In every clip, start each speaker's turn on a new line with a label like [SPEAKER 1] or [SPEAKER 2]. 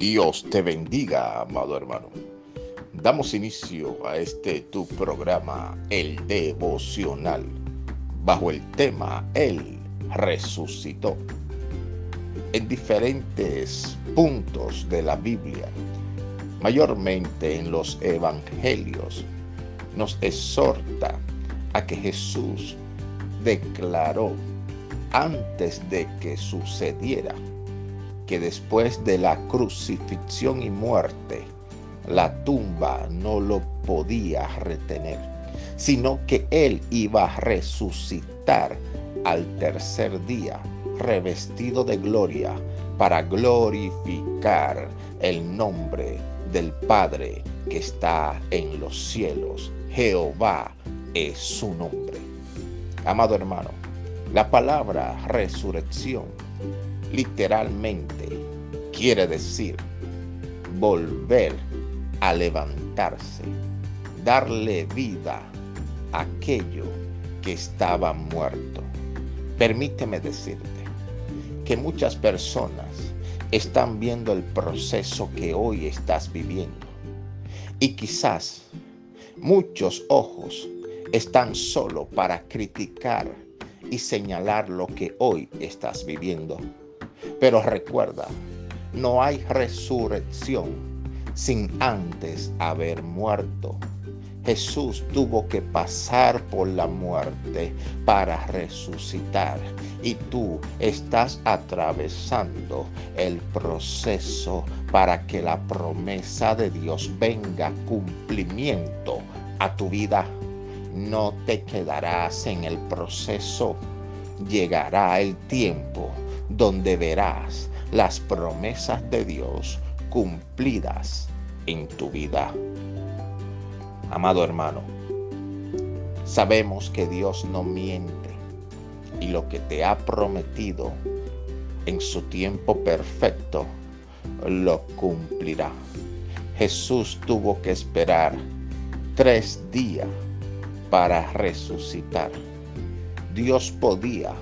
[SPEAKER 1] Dios te bendiga, amado hermano. Damos inicio a este tu programa, el devocional, bajo el tema Él resucitó. En diferentes puntos de la Biblia, mayormente en los evangelios, nos exhorta a que Jesús declaró antes de que sucediera que después de la crucifixión y muerte, la tumba no lo podía retener, sino que él iba a resucitar al tercer día, revestido de gloria, para glorificar el nombre del Padre que está en los cielos. Jehová es su nombre. Amado hermano, la palabra resurrección literalmente quiere decir volver a levantarse, darle vida a aquello que estaba muerto. Permíteme decirte que muchas personas están viendo el proceso que hoy estás viviendo y quizás muchos ojos están solo para criticar y señalar lo que hoy estás viviendo. Pero recuerda, no hay resurrección sin antes haber muerto. Jesús tuvo que pasar por la muerte para resucitar y tú estás atravesando el proceso para que la promesa de Dios venga cumplimiento a tu vida. No te quedarás en el proceso. Llegará el tiempo donde verás las promesas de Dios cumplidas en tu vida. Amado hermano, sabemos que Dios no miente y lo que te ha prometido en su tiempo perfecto lo cumplirá. Jesús tuvo que esperar tres días para resucitar. Dios podía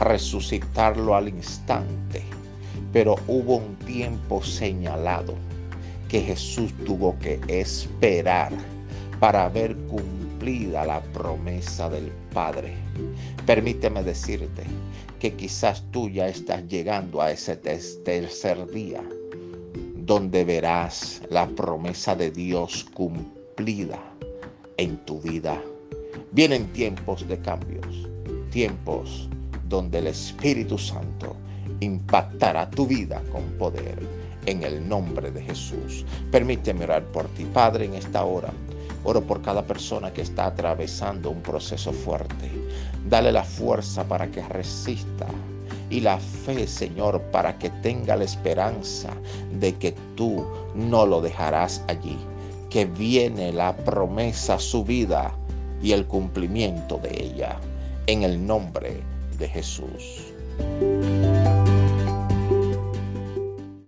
[SPEAKER 1] resucitarlo al instante, pero hubo un tiempo señalado que Jesús tuvo que esperar para ver cumplida la promesa del Padre. Permíteme decirte que quizás tú ya estás llegando a ese tercer día donde verás la promesa de Dios cumplida en tu vida. Vienen tiempos de cambios, tiempos donde el Espíritu Santo impactará tu vida con poder en el nombre de Jesús. Permíteme orar por ti, Padre, en esta hora. Oro por cada persona que está atravesando un proceso fuerte. Dale la fuerza para que resista y la fe, Señor, para que tenga la esperanza de que tú no lo dejarás allí, que viene la promesa, su vida y el cumplimiento de ella. En el nombre de Jesús.